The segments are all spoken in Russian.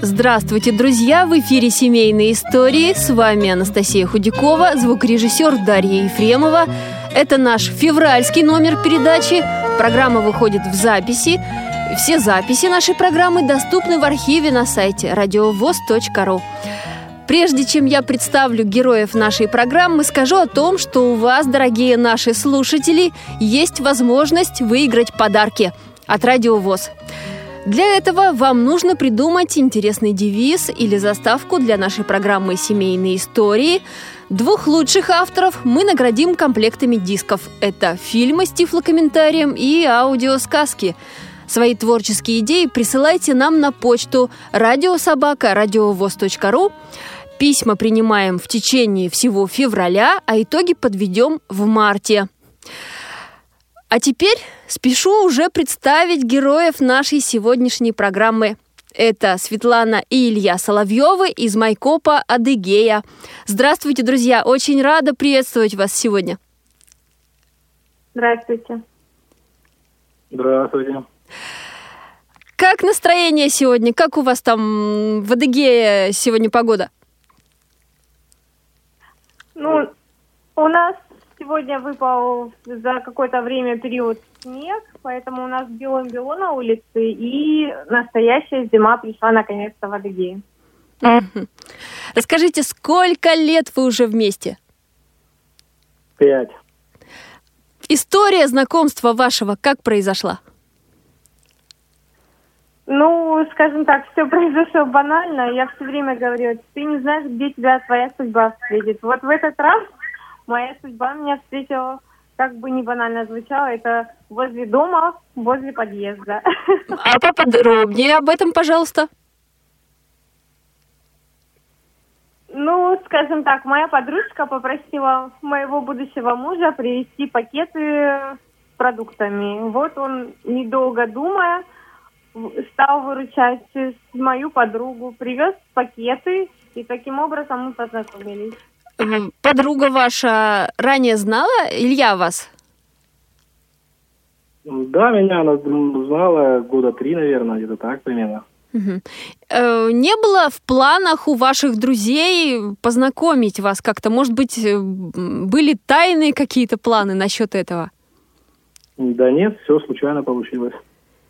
Здравствуйте, друзья! В эфире «Семейные истории». С вами Анастасия Худякова, звукорежиссер Дарья Ефремова. Это наш февральский номер передачи. Программа выходит в записи. Все записи нашей программы доступны в архиве на сайте радиовоз.ру. Прежде чем я представлю героев нашей программы, скажу о том, что у вас, дорогие наши слушатели, есть возможность выиграть подарки от Радиовоз. Для этого вам нужно придумать интересный девиз или заставку для нашей программы «Семейные истории». Двух лучших авторов мы наградим комплектами дисков. Это фильмы с тифлокомментарием и аудиосказки. Свои творческие идеи присылайте нам на почту радиособака радиовоз.ру Письма принимаем в течение всего февраля, а итоги подведем в марте. А теперь спешу уже представить героев нашей сегодняшней программы. Это Светлана и Илья Соловьевы из Майкопа Адыгея. Здравствуйте, друзья! Очень рада приветствовать вас сегодня. Здравствуйте. Здравствуйте. Как настроение сегодня? Как у вас там в Адыгее сегодня погода? Ну, у нас сегодня выпал за какое-то время период снег, поэтому у нас белым-бело на улице, и настоящая зима пришла наконец-то в Адыгею. Расскажите, сколько лет вы уже вместе? Пять. История знакомства вашего как произошла? Ну, скажем так, все произошло банально. Я все время говорю, ты не знаешь, где тебя твоя судьба встретит. Вот в этот раз моя судьба меня встретила, как бы не банально звучало, это возле дома, возле подъезда. А поподробнее об этом, пожалуйста. Ну, скажем так, моя подружка попросила моего будущего мужа привезти пакеты с продуктами. Вот он, недолго думая, стал выручать мою подругу, привез пакеты, и таким образом мы познакомились. Подруга ваша ранее знала Илья вас? Да, меня она знала года три, наверное, где-то так примерно. Угу. Не было в планах у ваших друзей познакомить вас как-то? Может быть, э, были тайные какие-то планы насчет этого? Да нет, все случайно получилось.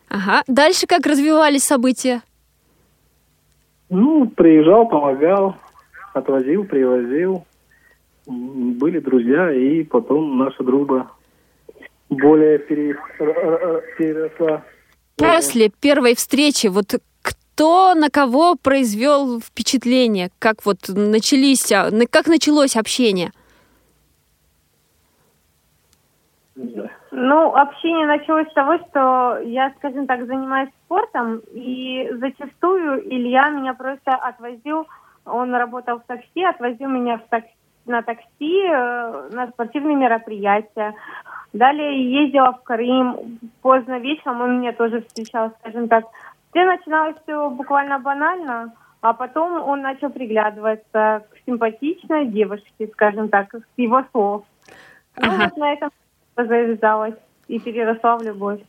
Ага. Дальше как развивались события? Ну, приезжал, помогал, отвозил, привозил. Были друзья, и потом наша дружба более переросла. После первой встречи, вот кто на кого произвел впечатление? Как вот начались, а, как началось общение? Ну, общение началось с того, что я, скажем так, занимаюсь спортом, и зачастую Илья меня просто отвозил, он работал в такси, отвозил меня в такси, на такси э, на спортивные мероприятия. Далее ездила в Крым, поздно вечером он меня тоже встречал, скажем так. Все начиналось все буквально банально, а потом он начал приглядываться к симпатичной девушке, скажем так, с его слов. Ну, ага. вот на этом завязалась и переросла в любовь.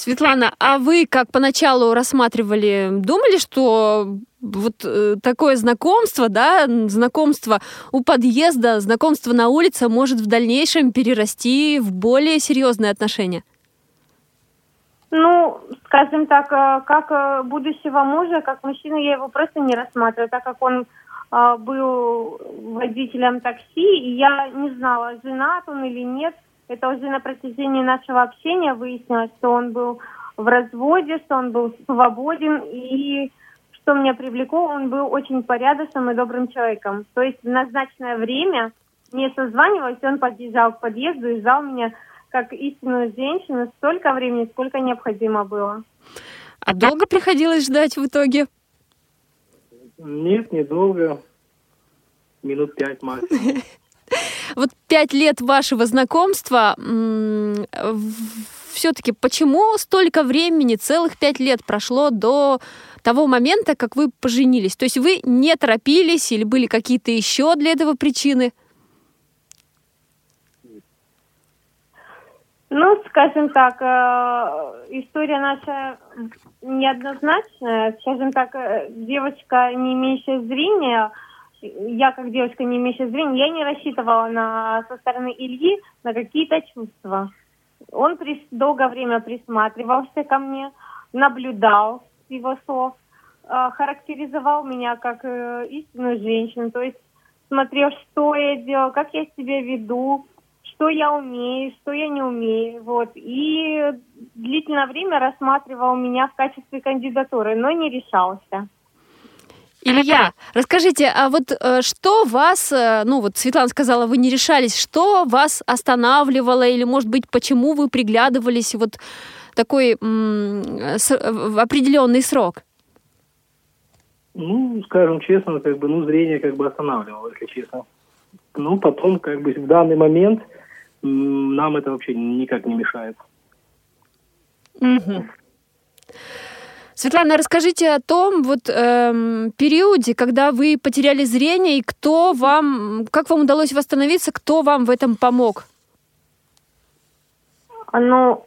Светлана, а вы как поначалу рассматривали, думали, что вот э, такое знакомство, да, знакомство у подъезда, знакомство на улице может в дальнейшем перерасти в более серьезные отношения? Ну, скажем так, э, как э, будущего мужа, как мужчину я его просто не рассматриваю, так как он э, был водителем такси, и я не знала, женат он или нет – это уже на протяжении нашего общения выяснилось, что он был в разводе, что он был свободен и что меня привлекло, он был очень порядочным и добрым человеком. То есть в назначенное время мне созванивалось, он подъезжал к подъезду и ждал меня как истинную женщину столько времени, сколько необходимо было. А долго приходилось ждать в итоге? Нет, недолго. Минут пять максимум. Вот пять лет вашего знакомства, все-таки почему столько времени, целых пять лет прошло до того момента, как вы поженились? То есть вы не торопились или были какие-то еще для этого причины? Ну, скажем так, э, история наша неоднозначная. Скажем так, э, девочка, не имеющая зрения, я как девочка, не имеющая зрения, я не рассчитывала на, со стороны Ильи на какие-то чувства. Он при, долгое время присматривался ко мне, наблюдал с его слов, э, характеризовал меня как истинную женщину, то есть смотрел, что я делаю, как я себя веду, что я умею, что я не умею. Вот. И длительное время рассматривал меня в качестве кандидатуры, но не решался. Илья, расскажите, а вот э, что вас, э, ну вот Светлана сказала, вы не решались, что вас останавливало или, может быть, почему вы приглядывались вот такой с, в определенный срок? Ну, скажем честно, как бы, ну, зрение как бы останавливало, если честно. Ну, потом, как бы, в данный момент нам это вообще никак не мешает. Угу. Светлана, расскажите о том вот эм, периоде, когда вы потеряли зрение, и кто вам, как вам удалось восстановиться, кто вам в этом помог? Ну,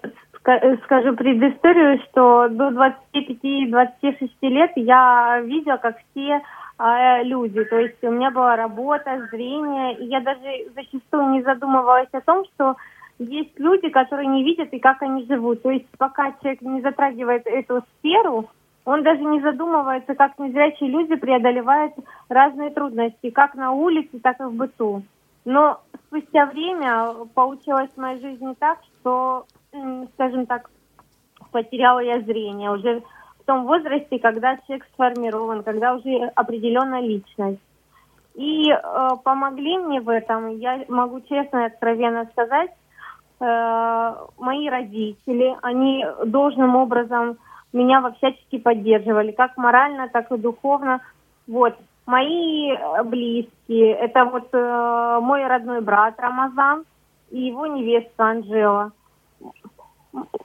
скажу предысторию, что до 25-26 лет я видела, как все э, люди. То есть у меня была работа, зрение, и я даже зачастую не задумывалась о том, что есть люди, которые не видят и как они живут. То есть пока человек не затрагивает эту сферу, он даже не задумывается, как незрячие люди преодолевают разные трудности, как на улице, так и в быту. Но спустя время получилось в моей жизни так, что, скажем так, потеряла я зрение. Уже в том возрасте, когда человек сформирован, когда уже определенная личность. И э, помогли мне в этом, я могу честно и откровенно сказать, мои родители, они должным образом меня во всячески поддерживали, как морально, так и духовно. Вот. Мои э, близкие, это вот э, мой родной брат Рамазан и его невестка Анжела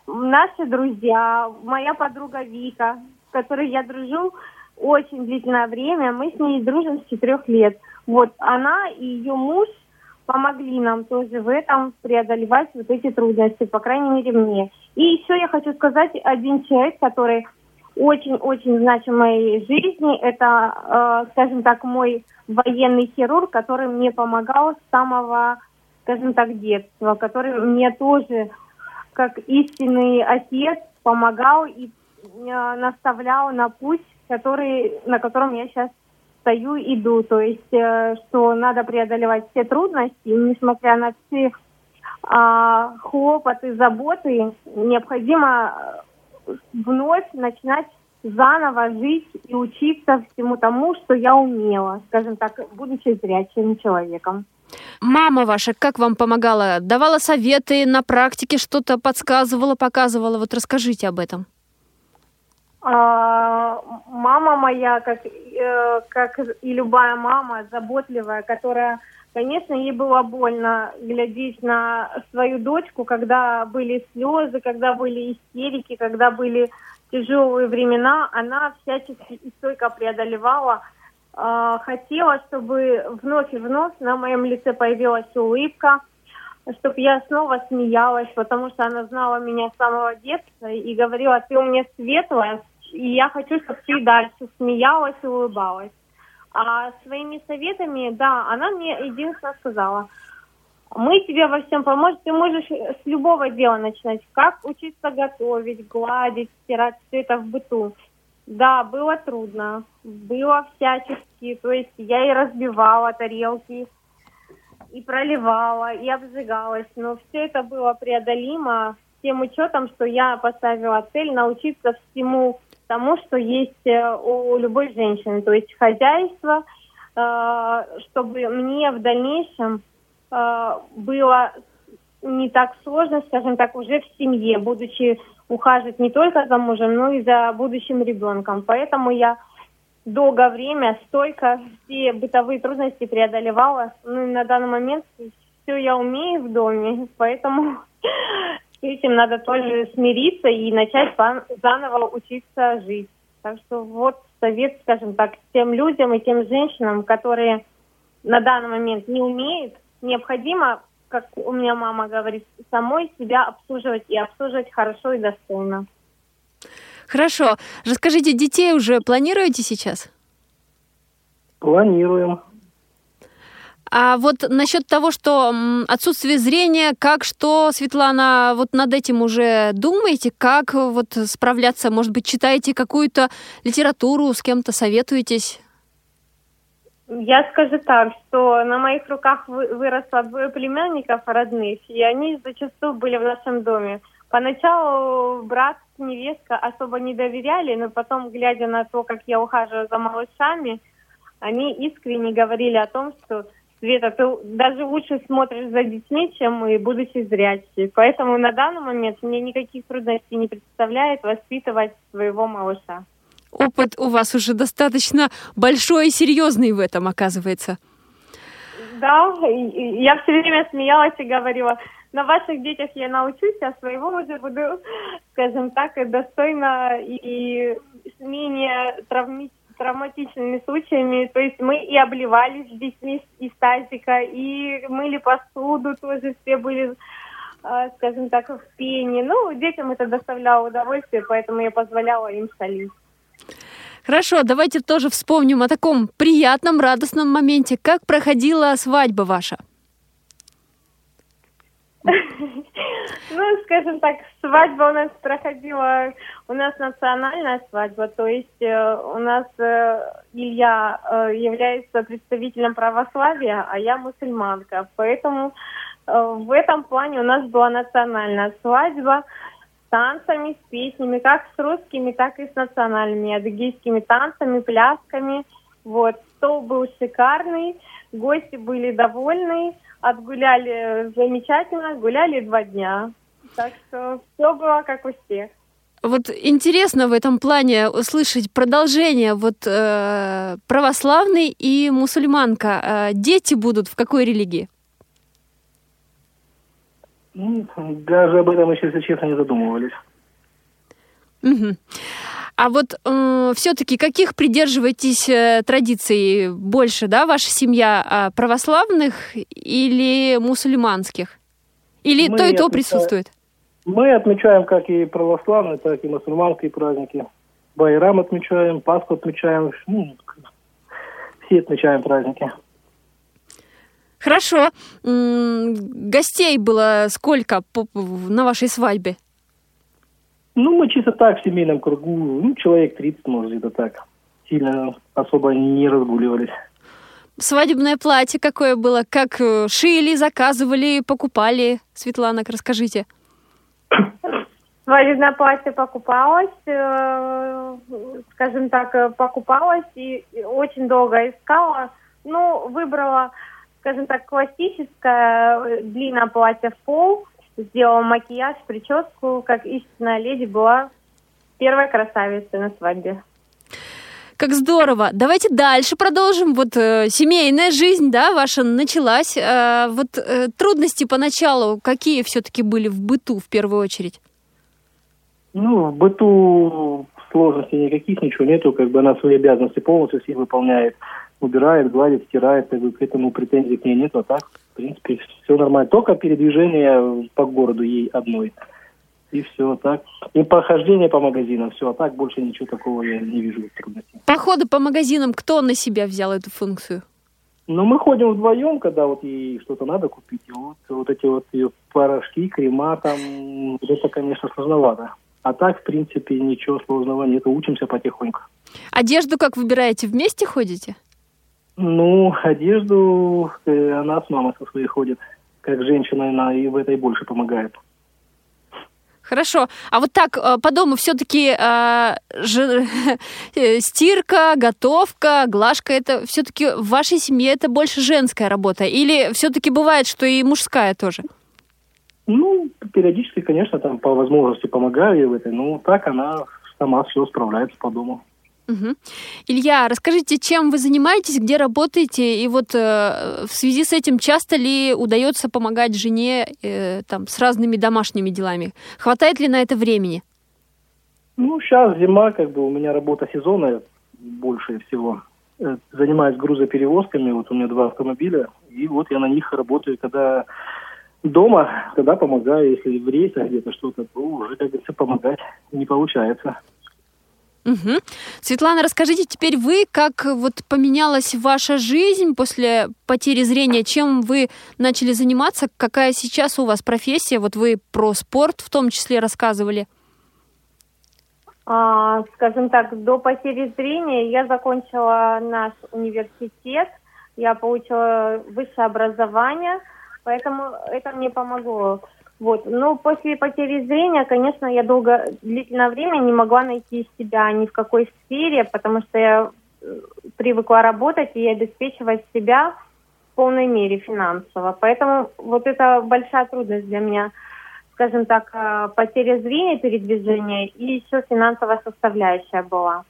наши друзья, моя подруга Вика, с которой я дружу очень длительное время, мы с ней дружим с четырех лет. Вот она и ее муж помогли нам тоже в этом преодолевать вот эти трудности, по крайней мере мне. И еще я хочу сказать, один человек, который очень-очень значим в моей жизни, это, э, скажем так, мой военный хирург, который мне помогал с самого, скажем так, детства, который мне тоже как истинный отец помогал и э, наставлял на путь, который, на котором я сейчас стою, иду. То есть, э, что надо преодолевать все трудности, несмотря на все э, хлопоты, заботы, необходимо э, вновь начинать заново жить и учиться всему тому, что я умела, скажем так, будучи зрячим человеком. Мама ваша как вам помогала? Давала советы на практике, что-то подсказывала, показывала? Вот расскажите об этом. А, мама моя, как, э, как и любая мама, заботливая, которая, конечно, ей было больно глядеть на свою дочку, когда были слезы, когда были истерики, когда были тяжелые времена, она всячески и стойко преодолевала. А, хотела, чтобы вновь и вновь на моем лице появилась улыбка, чтобы я снова смеялась, потому что она знала меня с самого детства и говорила, ты у меня светлая, и я хочу, чтобы ты дальше смеялась и улыбалась. А своими советами, да, она мне единственное сказала, мы тебе во всем поможем, ты можешь с любого дела начинать, как учиться готовить, гладить, стирать, все это в быту. Да, было трудно. Было всячески. То есть я и разбивала тарелки, и проливала, и обжигалась. Но все это было преодолимо с тем учетом, что я поставила цель научиться всему тому, что есть э, у любой женщины. То есть хозяйство, э, чтобы мне в дальнейшем э, было не так сложно, скажем так, уже в семье, будучи ухаживать не только за мужем, но и за будущим ребенком. Поэтому я долгое время столько все бытовые трудности преодолевала. Ну, на данный момент все я умею в доме, поэтому с этим надо тоже смириться и начать заново учиться жить. Так что вот совет, скажем так, тем людям и тем женщинам, которые на данный момент не умеют, необходимо, как у меня мама говорит, самой себя обслуживать и обслуживать хорошо и достойно. Хорошо. Расскажите, детей уже планируете сейчас? Планируем. А вот насчет того, что отсутствие зрения, как что, Светлана, вот над этим уже думаете, как вот справляться? Может быть, читаете какую-то литературу, с кем-то советуетесь? Я скажу так, что на моих руках выросло двое племянников родных, и они зачастую были в нашем доме. Поначалу брат, невестка особо не доверяли, но потом, глядя на то, как я ухаживаю за малышами, они искренне говорили о том, что Света, ты даже лучше смотришь за детьми, чем и будучи зрячей. Поэтому на данный момент мне никаких трудностей не представляет воспитывать своего малыша. Опыт у вас уже достаточно большой и серьезный в этом, оказывается. Да, я все время смеялась и говорила, на ваших детях я научусь, а своего уже буду, скажем так, достойно и менее травми травматичными случаями. То есть мы и обливались с детьми из тазика, и мыли посуду, тоже все были, а, скажем так, в пене. Ну, детям это доставляло удовольствие, поэтому я позволяла им солить. Хорошо, давайте тоже вспомним о таком приятном, радостном моменте. Как проходила свадьба ваша? Ну, скажем так, свадьба у нас проходила, у нас национальная свадьба, то есть э, у нас э, Илья э, является представителем православия, а я мусульманка. Поэтому в этом плане у нас была национальная свадьба с танцами, с песнями, как с русскими, так и с национальными, адыгейскими танцами, плясками. Вот, стол был шикарный, гости были довольны отгуляли замечательно, гуляли два дня. Так что все было как у всех. Вот интересно в этом плане услышать продолжение. Вот э, православный и мусульманка. Э, дети будут в какой религии? Ну, даже об этом еще, если честно, не задумывались. Угу. А вот э, все-таки каких придерживаетесь э, традиций больше, да, ваша семья э, православных или мусульманских? Или Мы то и то отмечаем, присутствует? Мы отмечаем как и православные, так и мусульманские праздники. Байрам отмечаем, Пасху отмечаем, ну, все отмечаем праздники. Хорошо. Гостей было сколько на вашей свадьбе? Ну, мы чисто так в семейном кругу, ну, человек 30, может, где-то так. Сильно особо не разгуливались. Свадебное платье какое было? Как э, шили, заказывали, покупали? Светлана, расскажите. Свадебное платье покупалось, э, скажем так, э, покупалось и очень долго искала. Ну, выбрала, скажем так, классическое длинное платье в пол – сделала макияж, прическу, как истинная леди была первой красавицей на свадьбе. Как здорово! Давайте дальше продолжим. Вот э, семейная жизнь, да, ваша началась. Э, вот э, трудности поначалу какие все-таки были в быту в первую очередь? Ну, в быту сложностей никаких, ничего нету. Как бы она свои обязанности полностью все выполняет. Убирает, гладит, стирает. Как бы, к этому претензий к ней нет. А так принципе, все нормально. Только передвижение по городу ей одной. И все так. И похождение по магазинам, все. А так больше ничего такого я не вижу трудностей. Походы по магазинам, кто на себя взял эту функцию? Ну, мы ходим вдвоем, когда вот ей что-то надо купить. И вот, вот эти вот ее порошки, крема там, это, конечно, сложновато. А так, в принципе, ничего сложного нет. Учимся потихоньку. Одежду как выбираете? Вместе ходите? Ну, одежду э, она с мамой со своей ходит. Как женщина, она и в этой больше помогает. Хорошо. А вот так э, по дому все-таки э, ж... Э, стирка, готовка, глажка это все-таки в вашей семье это больше женская работа? Или все-таки бывает, что и мужская тоже? Ну, периодически, конечно, там по возможности помогаю ей в этой, но так она сама все справляется по дому. Угу. Илья, расскажите, чем вы занимаетесь, где работаете, и вот э, в связи с этим часто ли удается помогать жене э, там с разными домашними делами? Хватает ли на это времени? Ну, сейчас зима, как бы у меня работа сезонная больше всего. Э, занимаюсь грузоперевозками, вот у меня два автомобиля, и вот я на них работаю, когда дома, когда помогаю, если в рейсах где-то что-то, то уже, как говорится, помогать не получается. Угу. Светлана, расскажите теперь вы, как вот поменялась ваша жизнь после потери зрения, чем вы начали заниматься, какая сейчас у вас профессия, вот вы про спорт в том числе рассказывали. А, скажем так, до потери зрения я закончила наш университет, я получила высшее образование, поэтому это мне помогло вот. Но после потери зрения, конечно, я долго, длительное время не могла найти себя ни в какой сфере, потому что я э, привыкла работать и обеспечивать себя в полной мере финансово. Поэтому вот это большая трудность для меня, скажем так, э, потеря зрения, передвижения и еще финансовая составляющая была.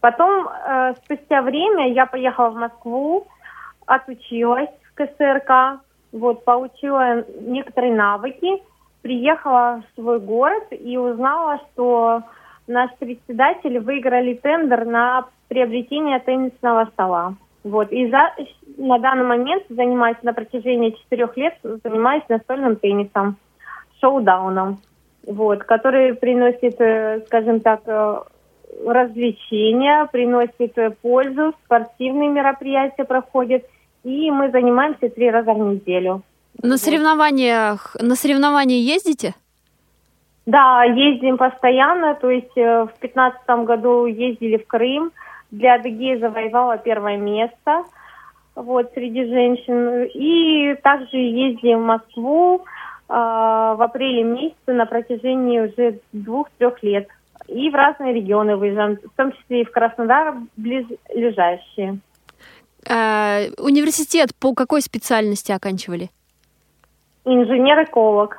Потом, э, спустя время, я поехала в Москву, отучилась в КСРК, вот, получила некоторые навыки – приехала в свой город и узнала, что наш председатель выиграли тендер на приобретение теннисного стола. Вот. И за, на данный момент занимаюсь на протяжении четырех лет, занимаюсь настольным теннисом, шоу-дауном, вот, который приносит, э, скажем так, э, развлечения, приносит э, пользу, спортивные мероприятия проходят, и мы занимаемся три раза в неделю. На соревнованиях, на соревнования ездите? Да, ездим постоянно. То есть э, в 2015 году ездили в Крым. Для Адыгеи завоевала первое место вот, среди женщин. И также ездим в Москву э, в апреле месяце на протяжении уже двух-трех лет. И в разные регионы выезжаем, в том числе и в Краснодар, близлежащие. А, университет по какой специальности оканчивали? Инженер-эколог.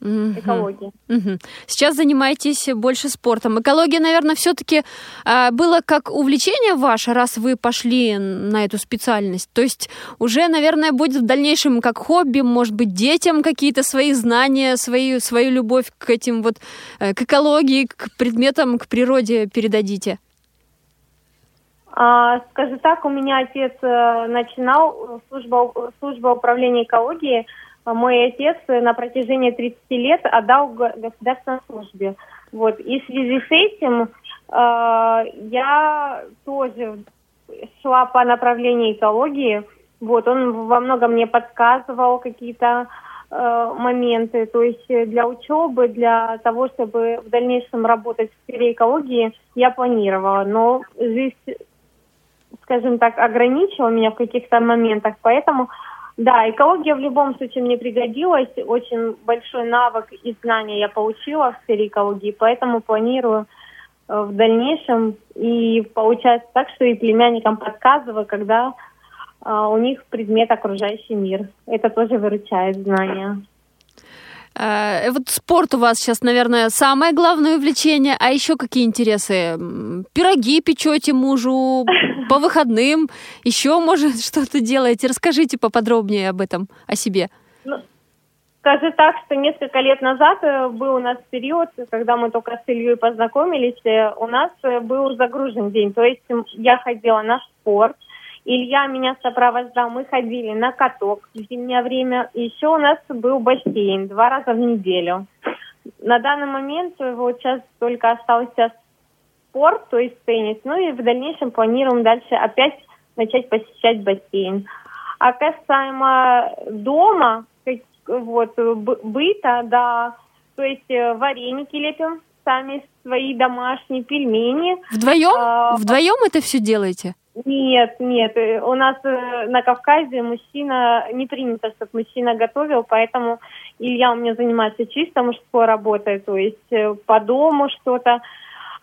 Угу. Экология. Угу. Сейчас занимаетесь больше спортом. Экология, наверное, все-таки э, было как увлечение ваше, раз вы пошли на эту специальность. То есть уже, наверное, будет в дальнейшем как хобби, может быть, детям какие-то свои знания, свою, свою любовь к этим вот, э, к экологии, к предметам, к природе передадите. А, скажу так, у меня отец э, начинал служба, служба управления экологией мой отец на протяжении 30 лет отдал государственной службе. Вот. И в связи с этим э, я тоже шла по направлению экологии. Вот, он во многом мне подсказывал какие-то э, моменты. То есть для учебы, для того, чтобы в дальнейшем работать в сфере экологии, я планировала. Но жизнь, скажем так, ограничила меня в каких-то моментах, поэтому да, экология в любом случае мне пригодилась. Очень большой навык и знания я получила в сфере экологии, поэтому планирую э, в дальнейшем. И получается так, что и племянникам подсказываю, когда э, у них предмет окружающий мир. Это тоже выручает знания. Э, вот спорт у вас сейчас, наверное, самое главное увлечение. А еще какие интересы? Пироги печете мужу по выходным? Еще, может, что-то делаете? Расскажите поподробнее об этом, о себе. Ну, скажу так, что несколько лет назад э, был у нас период, когда мы только с Ильей познакомились, э, у нас был загружен день. То есть я ходила на спорт, Илья меня сопровождал, мы ходили на каток в зимнее время. Еще у нас был бассейн два раза в неделю. На данный момент вот сейчас только остался спорт, то есть теннис. Ну и в дальнейшем планируем дальше опять начать посещать бассейн. А касаемо дома, вот, быта, да, то есть э, вареники лепим сами, свои домашние пельмени. Вдвоем? А, Вдвоем это все делаете? Нет, нет. Э, у нас э, на Кавказе мужчина, не принято, чтобы мужчина готовил, поэтому Илья у меня занимается чисто мужской работой, то есть э, по дому что-то,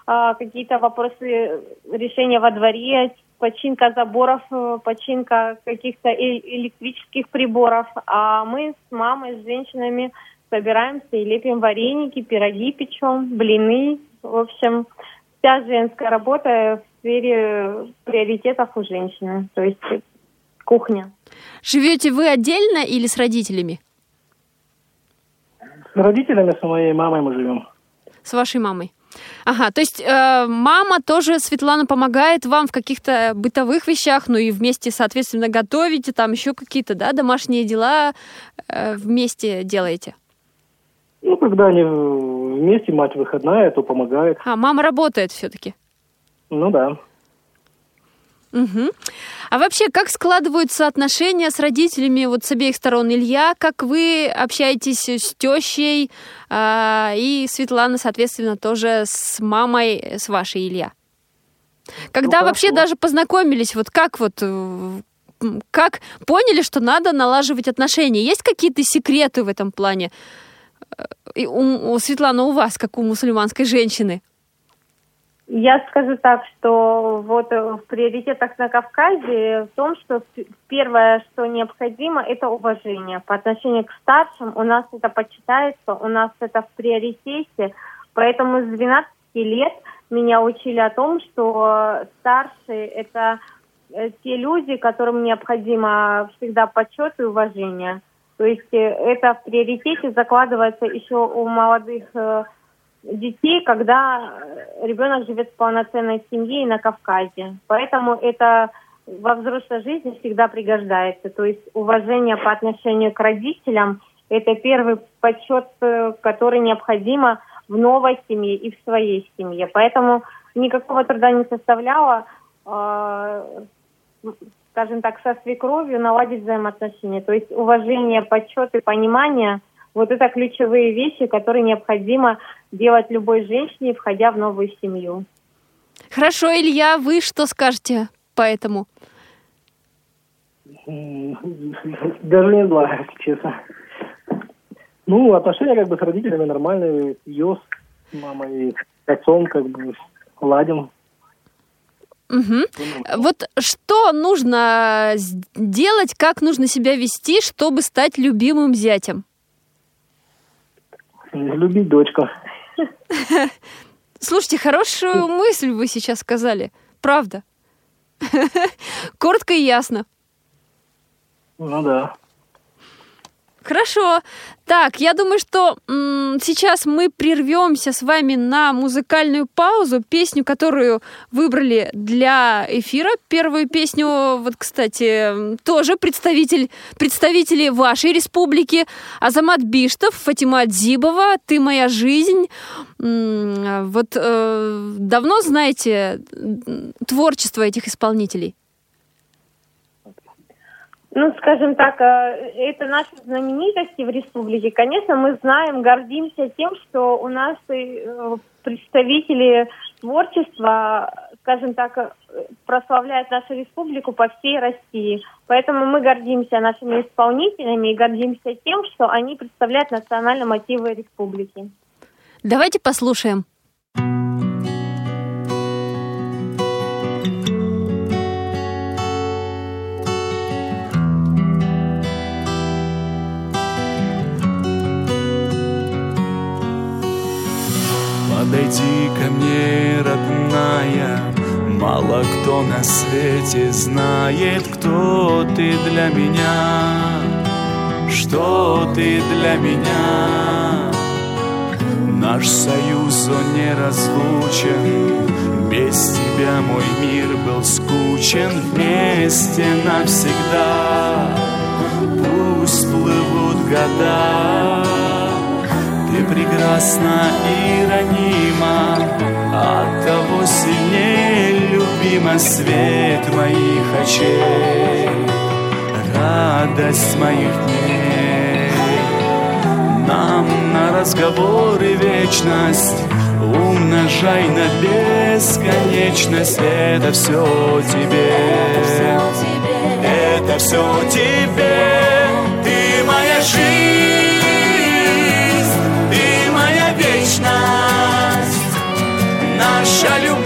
а, какие-то вопросы решения во дворе, починка заборов, починка каких-то электрических приборов. А мы с мамой, с женщинами собираемся и лепим вареники, пироги печем, блины. В общем, вся женская работа в сфере приоритетов у женщины, то есть кухня. Живете вы отдельно или с родителями? С родителями, с моей мамой мы живем. С вашей мамой. Ага, то есть э, мама тоже, Светлана, помогает вам в каких-то бытовых вещах, ну и вместе, соответственно, готовите, там еще какие-то, да, домашние дела э, вместе делаете? Ну, когда они вместе, мать выходная, то помогает. А, мама работает все-таки? Ну да. Угу. А вообще, как складываются отношения с родителями вот с обеих сторон? Илья, как вы общаетесь с тещей, э, и Светлана, соответственно, тоже с мамой, с вашей Илья? Когда ну, вообще даже познакомились, вот как вот э, как поняли, что надо налаживать отношения? Есть какие-то секреты в этом плане? Э, и у, у Светлана, у вас, как у мусульманской женщины? Я скажу так, что вот в приоритетах на Кавказе в том, что первое, что необходимо, это уважение. По отношению к старшим у нас это почитается, у нас это в приоритете. Поэтому с 12 лет меня учили о том, что старшие – это э, те люди, которым необходимо всегда почет и уважение. То есть э, это в приоритете закладывается еще у молодых э, детей, когда ребенок живет в полноценной семье и на Кавказе. Поэтому это во взрослой жизни всегда пригождается. То есть уважение по отношению к родителям – это первый подсчет, э, который необходимо в новой семье и в своей семье. Поэтому никакого труда не составляло, э, скажем так, со свекровью наладить взаимоотношения. То есть уважение, подсчет и понимание – вот это ключевые вещи, которые необходимо делать любой женщине, входя в новую семью. Хорошо, Илья, вы что скажете по этому? Даже не знаю, честно. Ну, отношения как бы с родителями нормальные. Ее с мамой, с отцом как бы ладим. Угу. Вот что нужно делать, как нужно себя вести, чтобы стать любимым зятем? Любить дочку. Слушайте, хорошую мысль вы сейчас сказали. Правда. Коротко и ясно. Ну да. Хорошо. Так, я думаю, что м- сейчас мы прервемся с вами на музыкальную паузу. Песню, которую выбрали для эфира. Первую песню, вот, кстати, тоже представитель, представители вашей республики. Азамат Биштов, Фатима Дзибова, «Ты моя жизнь». М- вот э, давно знаете творчество этих исполнителей? Ну, скажем так, э, это наши знаменитости в республике. Конечно, мы знаем, гордимся тем, что у нас э, представители творчества, скажем так, э, прославляют нашу республику по всей России. Поэтому мы гордимся нашими исполнителями и гордимся тем, что они представляют национальные мотивы республики. Давайте послушаем. Подойди ко мне, родная. Мало кто на свете знает, кто ты для меня. Что ты для меня? Наш союз, он неразлучен. Без тебя мой мир был скучен Вместе навсегда. Пусть плывут года прекрасна и ранима, От того сильнее любима свет моих очей, Радость моих дней. Нам на разговоры вечность Умножай на бесконечность. Это все тебе. Это все тебе. Ты моя жизнь наша любовь,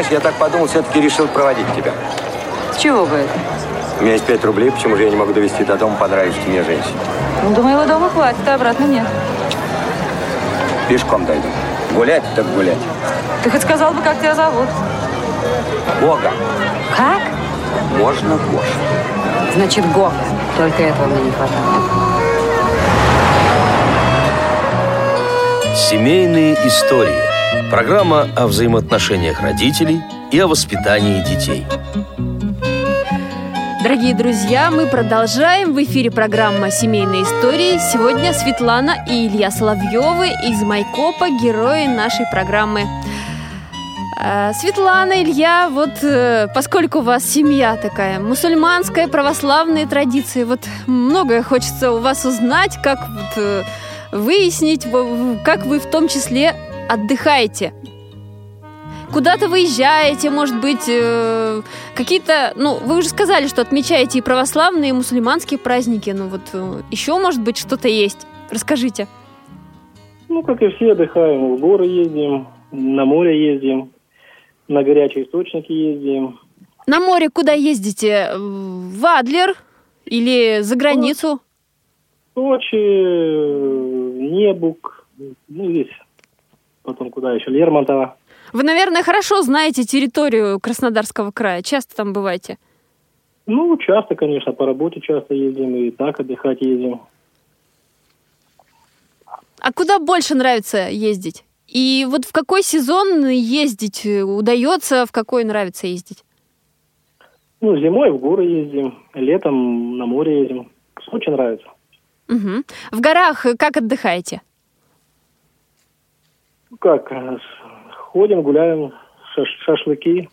знаешь, я так подумал, все-таки решил проводить тебя. С чего бы это? У меня есть пять рублей, почему же я не могу довести до дома понравившейся мне женщине? Ну, до моего дома хватит, а обратно нет. Пешком дойду. Гулять так гулять. Ты хоть сказал бы, как тебя зовут? Бога. Как? Можно Гоша. Значит, Гога. Только этого мне не хватало. Семейные истории. Программа о взаимоотношениях родителей и о воспитании детей. Дорогие друзья, мы продолжаем. В эфире программа «Семейные истории». Сегодня Светлана и Илья Соловьевы из Майкопа, герои нашей программы. Э, Светлана, Илья, вот э, поскольку у вас семья такая, мусульманская, православные традиции, вот многое хочется у вас узнать, как вот, э, выяснить, как вы в том числе отдыхаете. Куда-то выезжаете, может быть, э, какие-то, ну, вы уже сказали, что отмечаете и православные, и мусульманские праздники, ну вот э, еще, может быть, что-то есть. Расскажите. Ну, как и все, отдыхаем. В горы ездим, на море ездим, на горячие источники ездим. На море куда ездите? В Адлер или за границу? Сочи, Небук, ну, здесь потом куда еще, Лермонтова. Вы, наверное, хорошо знаете территорию Краснодарского края. Часто там бываете? Ну, часто, конечно, по работе часто ездим, и так отдыхать ездим. А куда больше нравится ездить? И вот в какой сезон ездить удается, в какой нравится ездить? Ну, зимой в горы ездим, летом на море ездим. Очень нравится. Мгм. В горах как отдыхаете? Как, ходим, гуляем, шаш- шашлыки.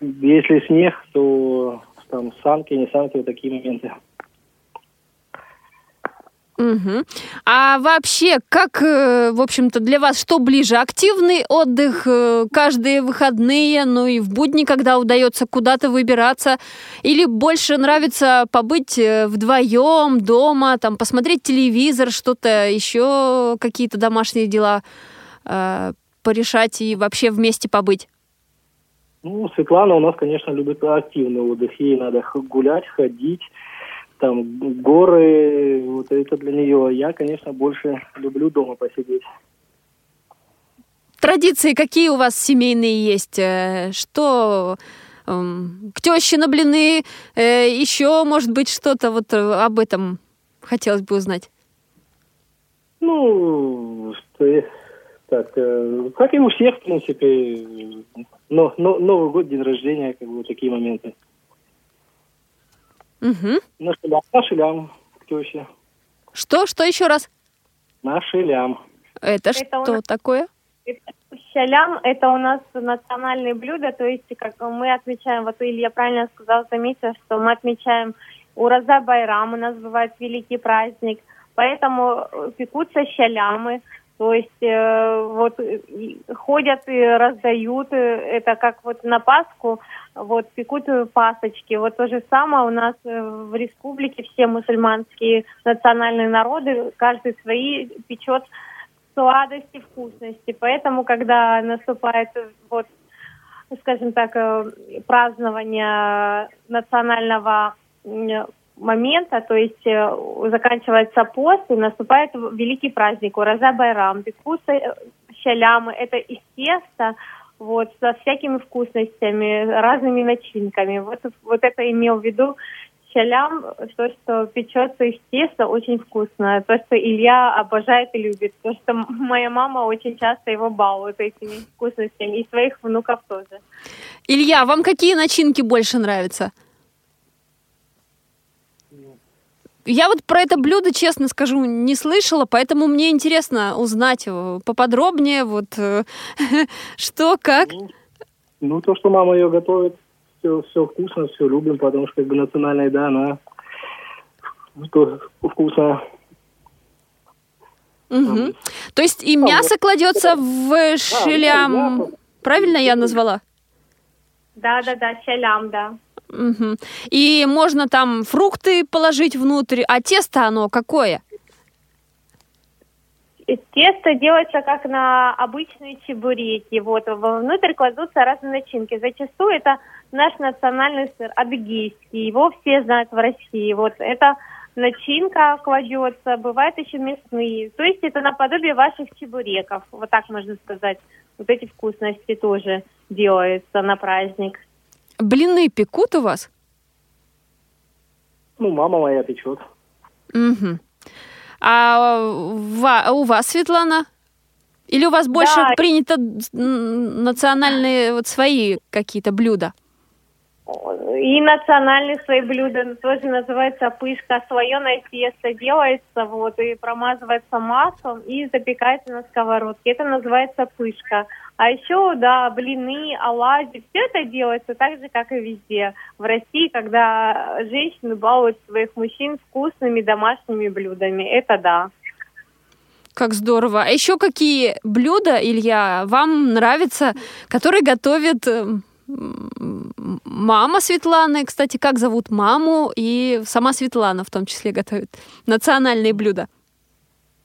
Если снег, то там санки, не санки, вот такие моменты. Мгм. А вообще, как, э, в общем-то, для вас что ближе? Активный отдых э, каждые выходные, ну и в будни, когда удается куда-то выбираться? Или больше нравится побыть э, вдвоем дома, там, посмотреть телевизор, что-то еще, какие-то домашние дела э, порешать и вообще вместе побыть? Ну, Светлана у нас, конечно, любит активный отдых. Ей надо гулять, ходить, там горы, вот это для нее. Я, конечно, больше люблю дома посидеть. Традиции какие у вас семейные есть? Э, Что эм, к теще на блины? Э, Еще, может быть, что-то вот э, об этом хотелось бы узнать. Ну, что так, э, как и у всех, в принципе, но, но Новый год, день рождения, как бы такие моменты. Мгм. На шелям, на шелям к теще. Что? Что еще раз? На шелям. Это, Это что нас- такое? Щалям – это у нас национальное блюдо, то есть как мы отмечаем, вот Илья правильно сказал, заметил, что мы отмечаем Ураза Байрам, у нас бывает великий праздник, поэтому пекутся щалямы, то есть э, вот ходят и раздают, э, это как вот на Пасху, вот пекут пасочки. Вот то же самое у нас э, в республике все мусульманские национальные народы, каждый свои печет сладости, вкусности. Поэтому, когда наступает вот, скажем так, празднование национального момента, то есть э, заканчивается пост и наступает великий праздник Ураза Байрам. Пекутся э, щалямы, это из теста, вот, со всякими вкусностями, разными начинками. Вот, вот это имел в виду щалям, то, что печется из теста, очень вкусно. То, что Илья обожает и любит. То, что моя мама очень часто его балует этими вкусностями. И своих внуков тоже. Илья, вам какие начинки больше нравятся? Я вот про это блюдо, честно скажу, не слышала, поэтому мне интересно узнать э, поподробнее, вот э, что, как. Ну, ну, то, что мама ее готовит, все, все вкусно, все любим, потому что как бы национальная еда, она вкусная. Угу. То есть и мясо кладется в шелям, правильно я назвала? Да, да, да, шелям, да. Угу. И можно там фрукты положить внутрь, а тесто оно какое? Тесто делается как на обычные чебуреки. Вот внутрь кладутся разные начинки. Зачастую это наш национальный сыр, адыгейский. Его все знают в России. Вот это начинка кладется, бывает еще мясные. То есть это наподобие ваших чебуреков. Вот так можно сказать. Вот эти вкусности тоже делаются на праздник. Блины пекут у вас? Ну, мама моя печет. Угу. А у вас, Светлана? Или у вас больше да. принято национальные вот свои какие-то блюда? И национальные свои блюда тоже называется пышка. Слоеное тесто делается вот и промазывается маслом и запекается на сковородке. Это называется пышка. А еще, да, блины, оладьи, все это делается так же, как и везде. В России, когда женщины балуют своих мужчин вкусными домашними блюдами, это да. Как здорово. А еще какие блюда, Илья, вам нравятся, которые готовит эм, мама Светланы? Кстати, как зовут маму? И сама Светлана в том числе готовит национальные блюда.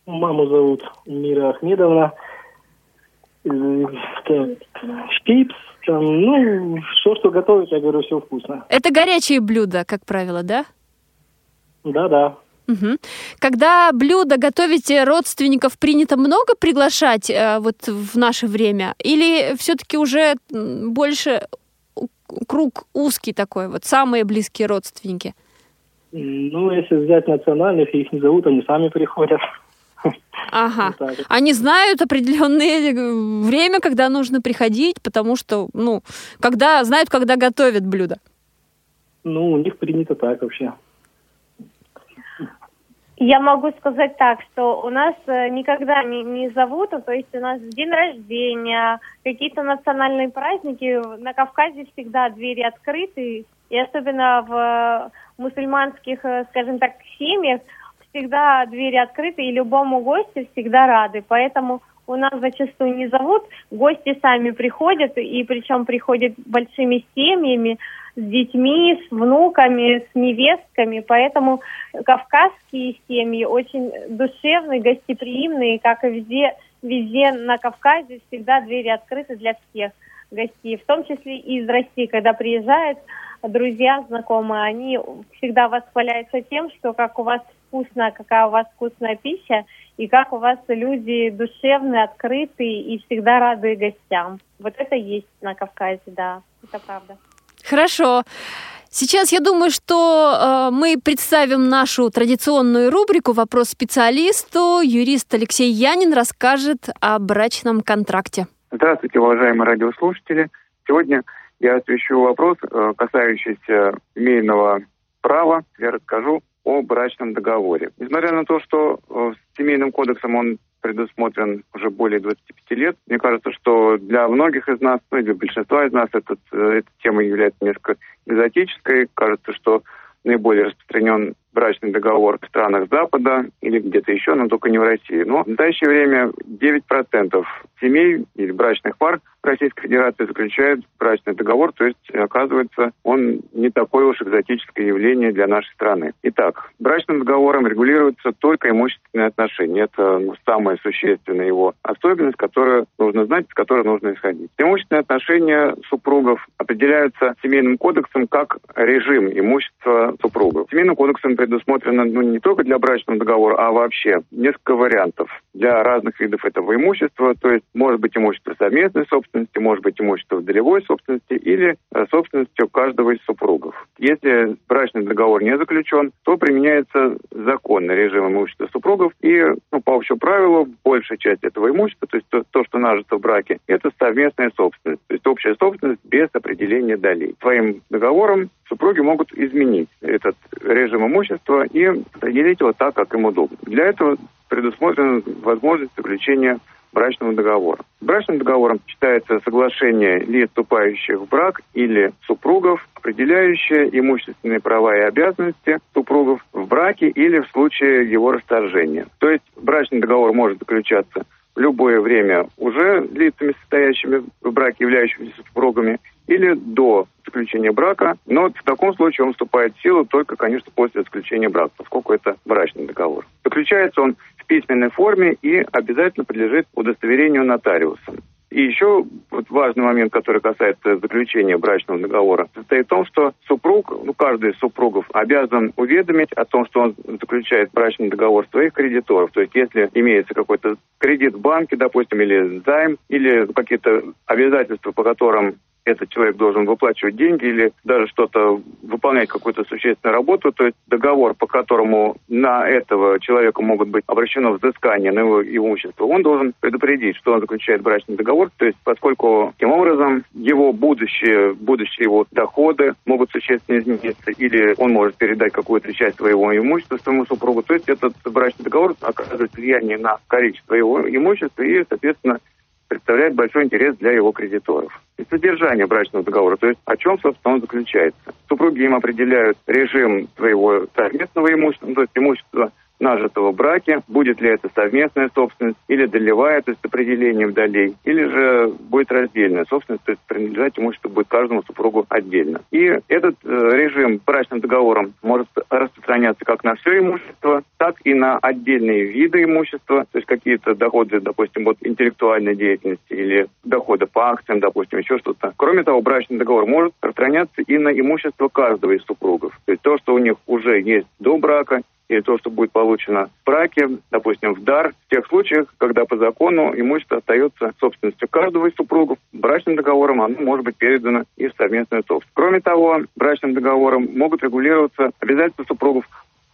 Маму зовут Мира Ахмедовна там, ну, все, что готовить, я говорю, все вкусно. Это горячие блюда, как правило, да? Да, да. Угу. Когда блюдо готовите родственников, принято много приглашать э, вот в наше время? Или все-таки уже больше круг узкий такой, вот самые близкие родственники? Ну, если взять национальных, их не зовут, они сами приходят. Ага. Вот Они знают определенное э, время, когда нужно приходить, потому что, ну, когда знают, когда готовят блюдо. Ну, у них принято так вообще. Я могу сказать так, что у нас э, никогда не, не зовут, то есть у нас день рождения, какие-то национальные праздники. На Кавказе всегда двери открыты, и особенно в мусульманских, э, скажем так, семьях всегда двери открыты, и любому гостю всегда рады. Поэтому у нас зачастую не зовут, гости сами приходят, и причем приходят большими семьями, с детьми, с внуками, с невестками. Поэтому кавказские семьи очень душевные, гостеприимные, как и везде, везде на Кавказе всегда двери открыты для всех гостей, в том числе и из России, когда приезжают друзья, знакомые, они всегда восхваляются тем, что как у вас вкусно, какая у вас вкусная пища, и как у вас люди душевные, открытые и всегда рады гостям. Вот это есть на Кавказе, да, это правда. Хорошо. Сейчас я думаю, что э, мы представим нашу традиционную рубрику «Вопрос специалисту». Юрист Алексей Янин расскажет о брачном контракте. Здравствуйте, уважаемые радиослушатели. Сегодня я освещу вопрос, э, касающийся семейного права. Я расскажу о брачном договоре. Несмотря на то, что э, с семейным кодексом он предусмотрен уже более 25 лет. Мне кажется, что для многих из нас, ну, для большинства из нас этот, э, эта тема является несколько экзотической. Кажется, что наиболее распространен брачный договор в странах Запада или где-то еще, но только не в России. Но в настоящее время 9% семей или брачных пар Российской Федерации заключают брачный договор, то есть, оказывается, он не такое уж экзотическое явление для нашей страны. Итак, брачным договором регулируются только имущественные отношения. Это ну, самая существенная его особенность, которую нужно знать, с которой нужно исходить. Имущественные отношения супругов определяются семейным кодексом как режим имущества супругов. Семейным кодексом предусмотрено ну, не только для брачного договора, а вообще несколько вариантов для разных видов этого имущества. То есть может быть имущество совместной собственности, может быть имущество долевой собственности или э, собственностью каждого из супругов. Если брачный договор не заключен, то применяется законный режим имущества супругов и ну, по общему правилу большая часть этого имущества, то есть то, то, что нажито в браке, это совместная собственность, то есть общая собственность без определения долей. Своим договором супруги могут изменить этот режим имущества и поделить его так, как им удобно. Для этого предусмотрена возможность заключения брачного договора. Брачным договором считается соглашение лиц, вступающих в брак или супругов, определяющее имущественные права и обязанности супругов в браке или в случае его расторжения. То есть брачный договор может заключаться в любое время уже лицами, состоящими в браке, являющимися супругами, или до заключения брака, но в таком случае он вступает в силу только, конечно, после заключения брака, поскольку это брачный договор. Заключается он в письменной форме и обязательно подлежит удостоверению нотариусом. И еще вот важный момент, который касается заключения брачного договора, состоит в том, что супруг, ну, каждый из супругов обязан уведомить о том, что он заключает брачный договор своих кредиторов. То есть если имеется какой-то кредит в банке, допустим, или займ, или какие-то обязательства, по которым этот человек должен выплачивать деньги или даже что-то выполнять какую-то существенную работу, то есть договор, по которому на этого человека могут быть обращено взыскание на его имущество, он должен предупредить, что он заключает брачный договор, то есть поскольку таким образом его будущее, будущие его доходы могут существенно измениться, или он может передать какую-то часть своего имущества своему супругу, то есть этот брачный договор оказывает влияние на количество его имущества и, соответственно, представляет большой интерес для его кредиторов. И содержание брачного договора, то есть о чем, собственно, он заключается. Супруги им определяют режим своего совместного имущества, то есть имущества нажитого браке, будет ли это совместная собственность или долевая, то есть с определением долей, или же будет раздельная собственность, то есть принадлежать имущество будет каждому супругу отдельно. И этот э, режим брачным договором может распространяться как на все имущество, так и на отдельные виды имущества, то есть какие-то доходы, допустим, от интеллектуальной деятельности или доходы по акциям, допустим, еще что-то. Кроме того, брачный договор может распространяться и на имущество каждого из супругов. То есть то, что у них уже есть до брака, или то, что будет получено в браке, допустим, в дар, в тех случаях, когда по закону имущество остается собственностью каждого из супругов, брачным договором оно может быть передано и в совместную собственность. Кроме того, брачным договором могут регулироваться обязательства супругов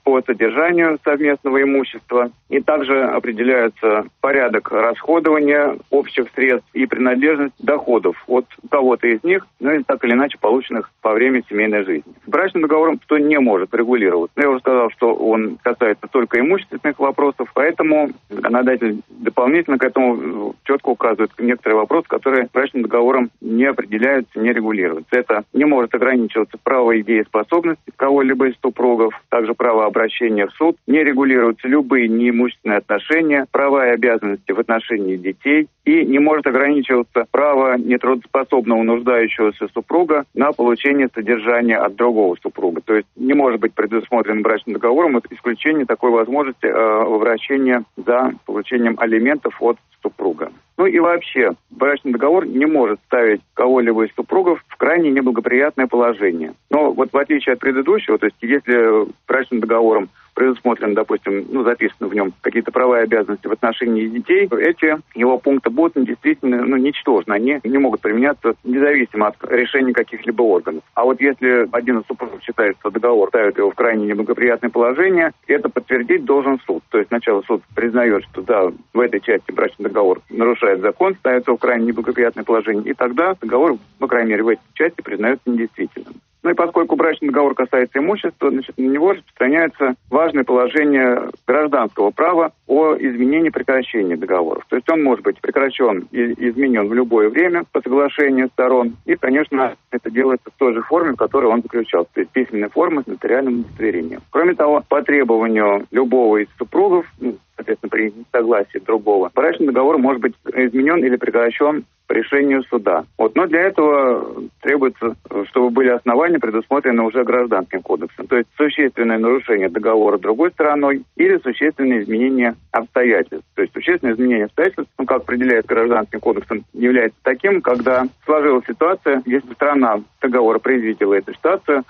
по содержанию совместного имущества. И также определяется порядок расходования общих средств и принадлежность доходов от кого-то из них, ну или так или иначе полученных по время семейной жизни. Брачным договором что не может регулировать. Я уже сказал, что он касается только имущественных вопросов, поэтому законодатель дополнительно к этому четко указывает некоторые вопросы, которые брачным договором не определяются, не регулируются. Это не может ограничиваться право и дееспособности кого-либо из супругов, также право обращения в суд, не регулируются любые неимущественные отношения, права и обязанности в отношении детей, и не может ограничиваться право нетрудоспособного нуждающегося супруга на получение содержания от другого супруга. То есть не может быть предусмотрен брачным договором исключение такой возможности э, обращения за получением алиментов от супруга. Ну и вообще, брачный договор не может ставить кого-либо из супругов в крайне неблагоприятное положение. Но вот в отличие от предыдущего, то есть если брачным договором предусмотрено, допустим, ну, записаны в нем какие-то права и обязанности в отношении детей, эти его пункты будут действительно ну, ничтожны. Они не могут применяться независимо от решения каких-либо органов. А вот если один из супругов считает, что договор ставит его в крайне неблагоприятное положение, это подтвердить должен суд. То есть сначала суд признает, что да, в этой части брачный договор нарушает закон, ставится в крайне неблагоприятное положение, и тогда договор, по крайней мере, в этой части признается недействительным. Ну и поскольку брачный договор касается имущества, значит, на него распространяется важное положение гражданского права о изменении прекращения договоров. То есть он может быть прекращен и изменен в любое время по соглашению сторон. И, конечно, это делается в той же форме, в которой он заключался. То есть письменной формы с нотариальным удостоверением. Кроме того, по требованию любого из супругов, ну, соответственно, при согласии другого, брачный договор может быть изменен или прекращен по решению суда. Вот. Но для этого требуется, чтобы были основания, предусмотрены уже гражданским кодексом. То есть существенное нарушение договора другой стороной или существенное изменение обстоятельств. То есть существенное изменение обстоятельств, ну, как определяет гражданским кодексом, является таким, когда сложилась ситуация, если сторона договора предвидела эту ситуацию,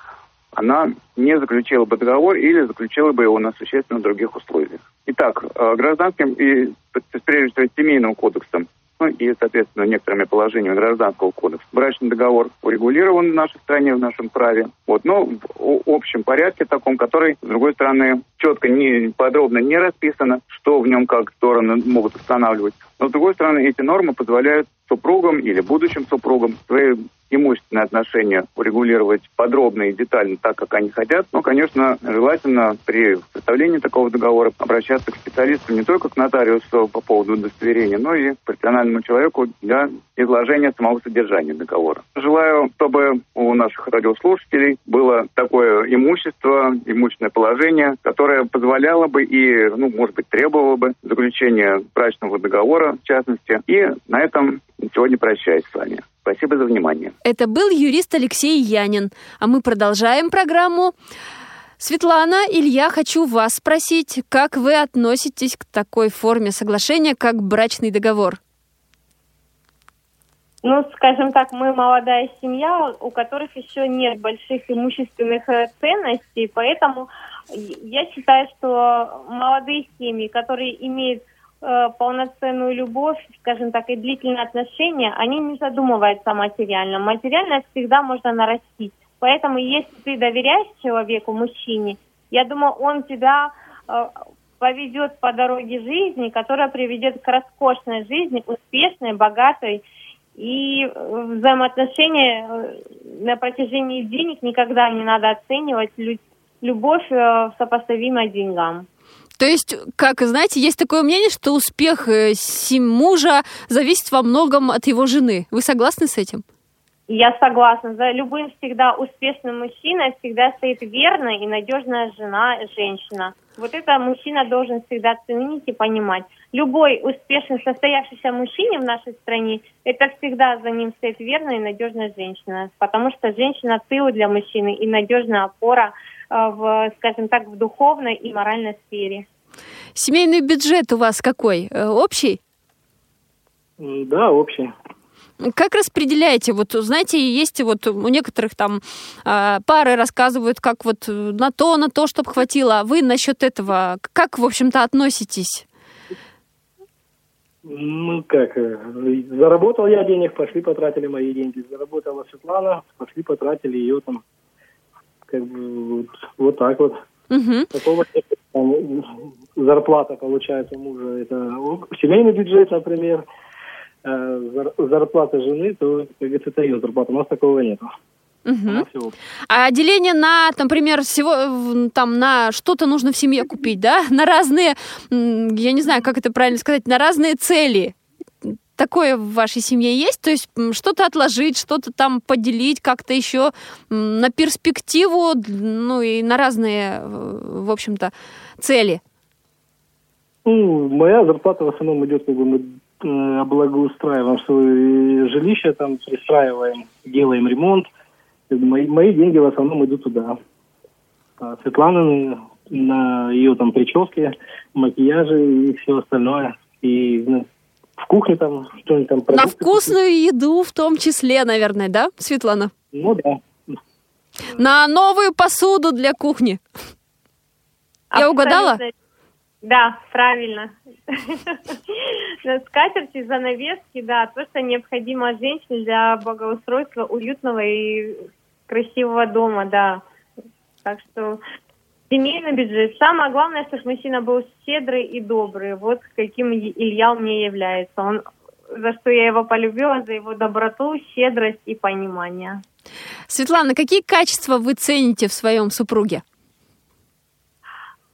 она не заключила бы договор или заключила бы его на существенно других условиях. Итак, э, гражданским и, прежде всего, семейным кодексом ну и, соответственно, некоторыми положениями Гражданского кодекса. Брачный договор урегулирован в нашей стране, в нашем праве, вот, но в общем порядке таком, который, с другой стороны, четко, не, подробно не расписано, что в нем как стороны могут устанавливать. Но, с другой стороны, эти нормы позволяют супругам или будущим супругам свои имущественные отношения урегулировать подробно и детально так, как они хотят. Но, конечно, желательно при составлении такого договора обращаться к специалисту не только к нотариусу по поводу удостоверения, но и к профессиональному человеку для изложения самого содержания договора. Желаю, чтобы у наших радиослушателей было такое имущество, имущественное положение, которое позволяло бы и, ну, может быть, требовало бы заключения брачного договора, в частности. И на этом сегодня прощаюсь с вами. Спасибо за внимание. Это был юрист Алексей Янин. А мы продолжаем программу. Светлана, Илья, хочу вас спросить, как вы относитесь к такой форме соглашения, как брачный договор? Ну, скажем так, мы молодая семья, у которых еще нет больших имущественных э, ценностей, поэтому я считаю, что молодые семьи, которые имеют полноценную любовь, скажем так, и длительные отношения, они не задумываются о материальном. Материальное всегда можно нарастить. Поэтому если ты доверяешь человеку, мужчине, я думаю, он тебя э, поведет по дороге жизни, которая приведет к роскошной жизни, успешной, богатой и э, взаимоотношения э, на протяжении денег никогда не надо оценивать любовь э, сопоставимой деньгам. То есть, как знаете, есть такое мнение, что успех мужа зависит во многом от его жены. Вы согласны с этим? Я согласна. За любым всегда успешным мужчиной всегда стоит верная и надежная жена, женщина. Вот это мужчина должен всегда ценить и понимать. Любой успешный состоявшийся мужчине в нашей стране, это всегда за ним стоит верная и надежная женщина. Потому что женщина тыл для мужчины и надежная опора э, в, скажем так, в духовной и моральной сфере. Семейный бюджет у вас какой? Э, общий? Да, общий. Как распределяете? Вот, знаете, есть вот у некоторых там э, пары рассказывают, как вот на то, на то, чтобы хватило. А вы насчет этого как, в общем-то, относитесь? Ну как, э, заработал я денег, пошли потратили мои деньги. Заработала Светлана, пошли потратили ее там. Как бы вот, вот так вот. Угу. Такого там, зарплата получается мужа. Это семейный бюджет, например. Э, зарплата жены, то, как говорится, это ее зарплата. У нас такого нет. Угу. А деление на, например, всего там на что-то нужно в семье купить, да? На разные, я не знаю, как это правильно сказать, на разные цели. Такое в вашей семье есть? То есть что-то отложить, что-то там поделить, как-то еще на перспективу, ну и на разные, в общем-то, цели? Ну, моя зарплата в основном идет, как бы мы Э, благоустраиваем свое жилище, там пристраиваем, делаем ремонт. Мои, мои деньги в основном идут туда. А Светлана на ее там прическе, макияже и все остальное. И ну, в кухне там что-нибудь там... На вкусную еду в том числе, наверное, да, Светлана? Ну да. На новую посуду для кухни. Я угадала? Да, правильно. Скатерти, занавески, да, то, что необходимо женщине для благоустройства уютного и красивого дома, да. Так что семейный бюджет. Самое главное, чтобы мужчина был щедрый и добрый. Вот каким Илья мне является. Он за что я его полюбила, за его доброту, щедрость и понимание. Светлана, какие качества вы цените в своем супруге?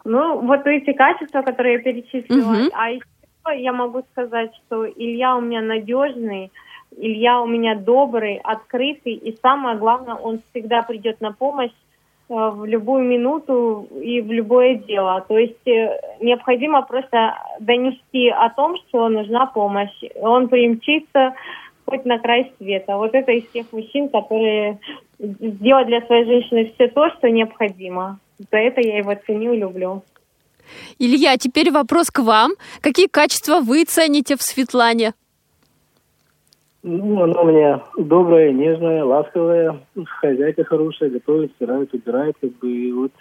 Ну, вот эти качества, которые я перечислила. Мгм. А еще я могу сказать, что Илья у меня надежный, Илья у меня добрый, открытый, и самое главное, он всегда придет на помощь в любую минуту и в любое дело. То есть э, необходимо просто донести о том, что нужна помощь. Он примчится хоть на край света. Вот это из тех мужчин, которые сделают для своей женщины все то, что необходимо. За это я его ценю и люблю. Илья, теперь вопрос к вам. Какие качества вы цените в Светлане? Ну, она у меня добрая, нежная, ласковая, хозяйка хорошая, готовит, стирает, убирает, как бы, и вот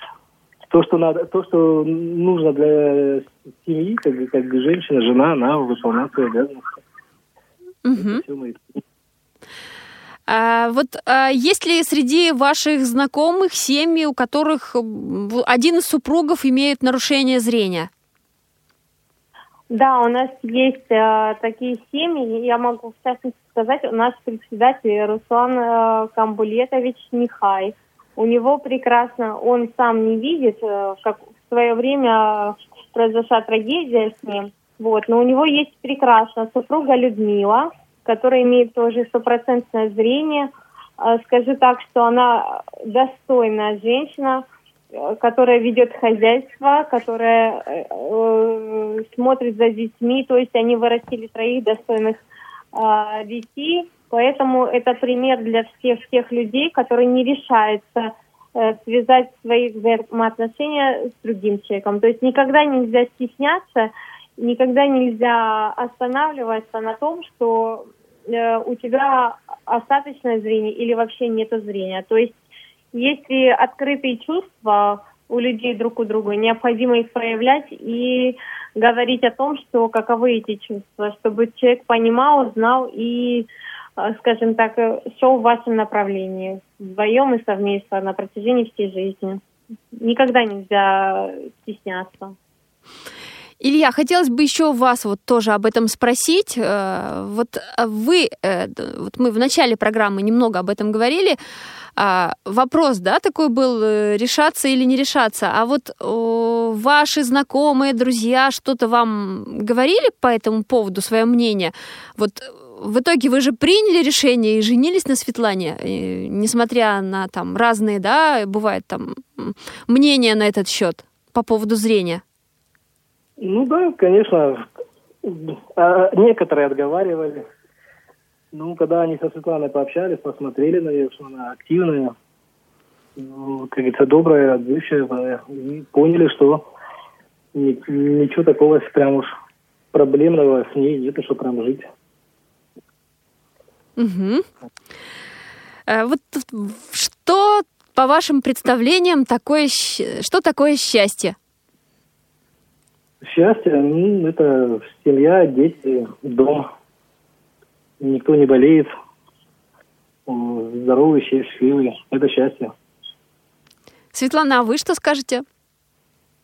то, что надо, то, что нужно для семьи, как, как женщина, жена, она выполняет свои обязанности. Мои- А, вот а, есть ли среди ваших знакомых семьи, у которых один из супругов имеет нарушение зрения? Да, у нас есть э, такие семьи. Я могу в частности сказать, у нас председатель Руслан э, Камбулетович Михай. У него прекрасно, он сам не видит, э, как в свое время произошла трагедия с ним. Вот, но у него есть прекрасно супруга Людмила, которая имеет тоже стопроцентное зрение. Э, Скажу так, что она достойная женщина, э, которая ведет хозяйство, которая э, э, смотрит за детьми, то есть они вырастили троих достойных э, детей, поэтому это пример для всех тех людей, которые не решаются э, связать свои взаимоотношения с другим человеком. То есть никогда нельзя стесняться, никогда нельзя останавливаться на том, что э, у тебя остаточное зрение или вообще нет зрения. То есть если открытые чувства у людей друг у друга, необходимо их проявлять и говорить о том, что каковы эти чувства, чтобы человек понимал, знал и, э, скажем так, э, шел в вашем направлении вдвоем и совместно на протяжении всей жизни. Никогда нельзя стесняться. Илья, хотелось бы еще вас вот тоже об этом спросить. Э, Вот вы, вот мы в начале программы немного об этом говорили. А, Вопрос, да, такой был, э, решаться или не решаться. А вот о, ваши знакомые, друзья что-то вам говорили по этому поводу, свое мнение? Вот э, в итоге вы же приняли решение и женились на Светлане, э, несмотря на там разные, да, бывает там мнения на этот счет по поводу зрения. Ну да, конечно, а, некоторые отговаривали. Ну, когда они со Светланой пообщались, посмотрели на нее, что она активная, ну, как говорится, добрая, отзывчивая, и поняли, что ни- ничего такого прям уж проблемного с ней нету, что прям жить. Мгм. Э, Вот что, по вашим представлениям, такое, что такое счастье? Счастье, ну, это семья, дети, дом. Никто не болеет. М, Здоровый, счастливый. Это счастье. Светлана, а вы что скажете?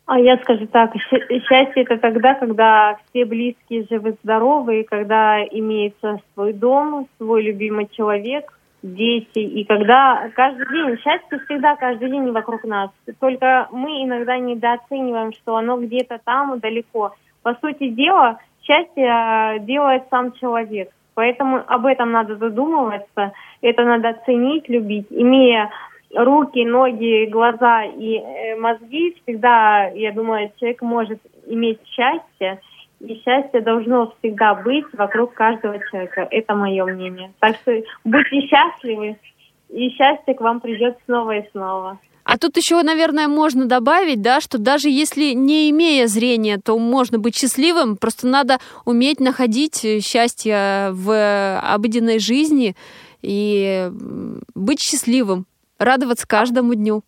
А я скажу так, счастье это тогда, когда все близкие живы-здоровы, и когда имеется свой дом, свой любимый человек, дети, и когда каждый день, счастье всегда каждый день вокруг нас. Только мы иногда недооцениваем, что оно где-то там, далеко. По сути дела, счастье э, делает сам человек. Поэтому об этом надо задумываться, это надо ценить, любить, имея руки, ноги, глаза и э, мозги, всегда, я думаю, человек может иметь счастье, и счастье должно всегда быть вокруг каждого человека. Это мое мнение. Так что будьте счастливы, и счастье к вам придет снова и снова. А тут еще, наверное, можно добавить, да, что даже если не имея зрения, то можно быть счастливым, просто надо уметь находить э, счастье в обыденной жизни и быть счастливым, радоваться каждому дню.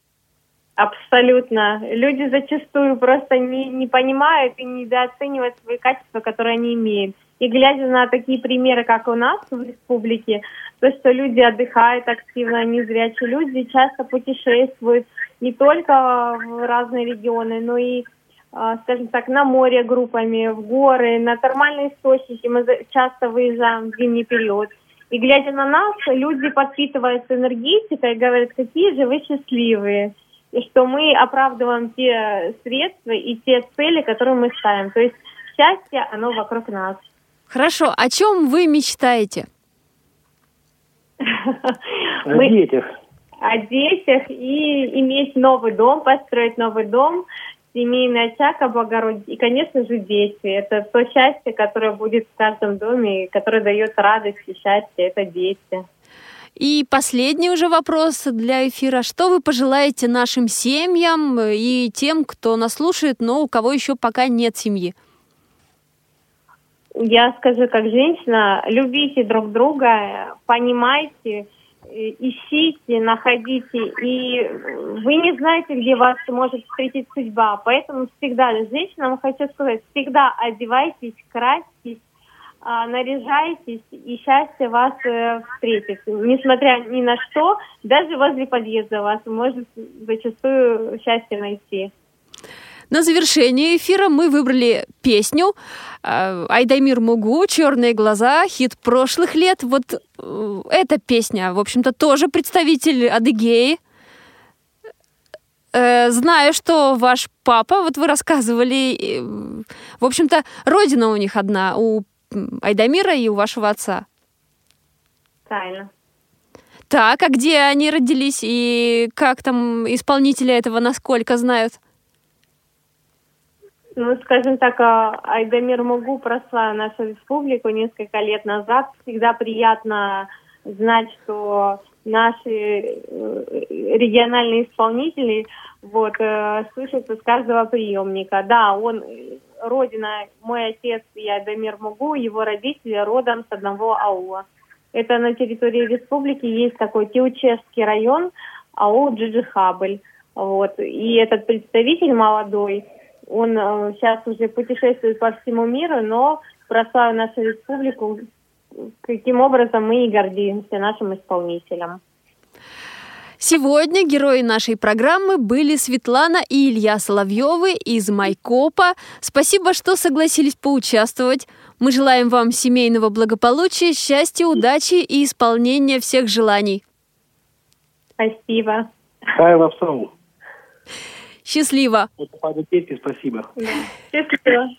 Абсолютно. Люди зачастую просто не, не понимают и недооценивают свои качества, которые они имеют. И глядя на такие примеры, как у нас в республике, то, что люди отдыхают активно, незрячие люди часто путешествуют не только в разные регионы, но и, а, скажем так, на море группами, в горы, на термальные источники. Мы часто выезжаем в зимний период. И глядя на нас, люди подпитываются энергетикой и говорят, какие же вы счастливые. И что мы оправдываем те средства и те цели, которые мы ставим. То есть счастье, оно вокруг нас. Хорошо, о чем вы мечтаете? О детях. О детях и иметь новый дом, построить новый дом, семейный очаг облагородить. И, конечно же, дети. Это то счастье, которое будет в каждом доме, и которое дает радость и счастье. Это дети. И последний уже вопрос для эфира. Что вы пожелаете нашим семьям и тем, кто нас слушает, но у кого еще пока нет семьи? Я скажу как женщина, любите друг друга, понимайте, э, ищите, находите. И вы не знаете, где вас может встретить судьба. Поэтому всегда, женщинам хочу сказать, всегда одевайтесь, красьтесь, а, наряжайтесь, и счастье вас э, встретит. Несмотря ни на что, даже возле подъезда вас может зачастую счастье найти. На завершение эфира мы выбрали песню э, Айдамир Мугу «Черные глаза», хит прошлых лет. Вот э, эта песня, в общем-то, тоже представитель Адыгеи. Э, Знаю, что ваш папа, вот вы рассказывали, в общем-то, родина у них одна, у Айдамира и у вашего отца. Правильно. Так, а где они родились и как там исполнители этого насколько знают? Ну, скажем так, а, Айдамир Мугу прославил нашу республику несколько лет назад. Всегда приятно знать, что наши э, региональные исполнители вот, э, слышатся с каждого приемника. Да, он, э, родина, мой отец и Айдамир Мугу, его родители родом с одного аула. Это на территории республики есть такой Тиучевский район, аул Джиджихабль. Вот. И этот представитель молодой, он э, сейчас уже путешествует по всему миру, но прославил нашу республику, каким образом мы и гордимся нашим исполнителем. Сегодня герои нашей программы были Светлана и Илья Соловьевы из Майкопа. Спасибо, что согласились поучаствовать. Мы желаем вам семейного благополучия, счастья, удачи и исполнения всех желаний. Спасибо. Хай Сау. Счастливо! Петьки, спасибо. Счастливо.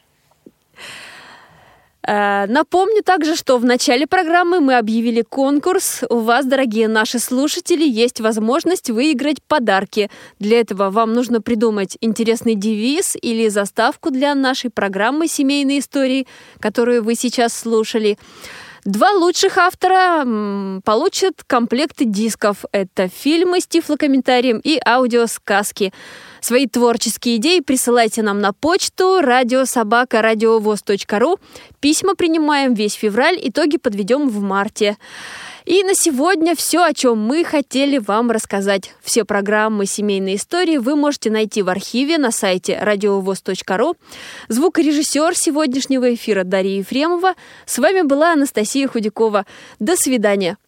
Э, Напомню также, что в начале программы мы объявили конкурс. У вас, дорогие наши слушатели, есть возможность выиграть подарки. Для этого вам нужно придумать интересный девиз или заставку для нашей программы «Семейные истории», которую вы сейчас слушали. Два лучших автора получат комплекты дисков. Это фильмы с тифлокомментарием и аудиосказки. Свои творческие идеи присылайте нам на почту радиособакарадиовоз.ру. Письма принимаем весь февраль, итоги подведем в марте. И на сегодня все, о чем мы хотели вам рассказать. Все программы «Семейные истории» вы можете найти в архиве на сайте радиовоз.ру. Звукорежиссер сегодняшнего эфира Дарья Ефремова. С вами была Анастасия Худякова. До свидания.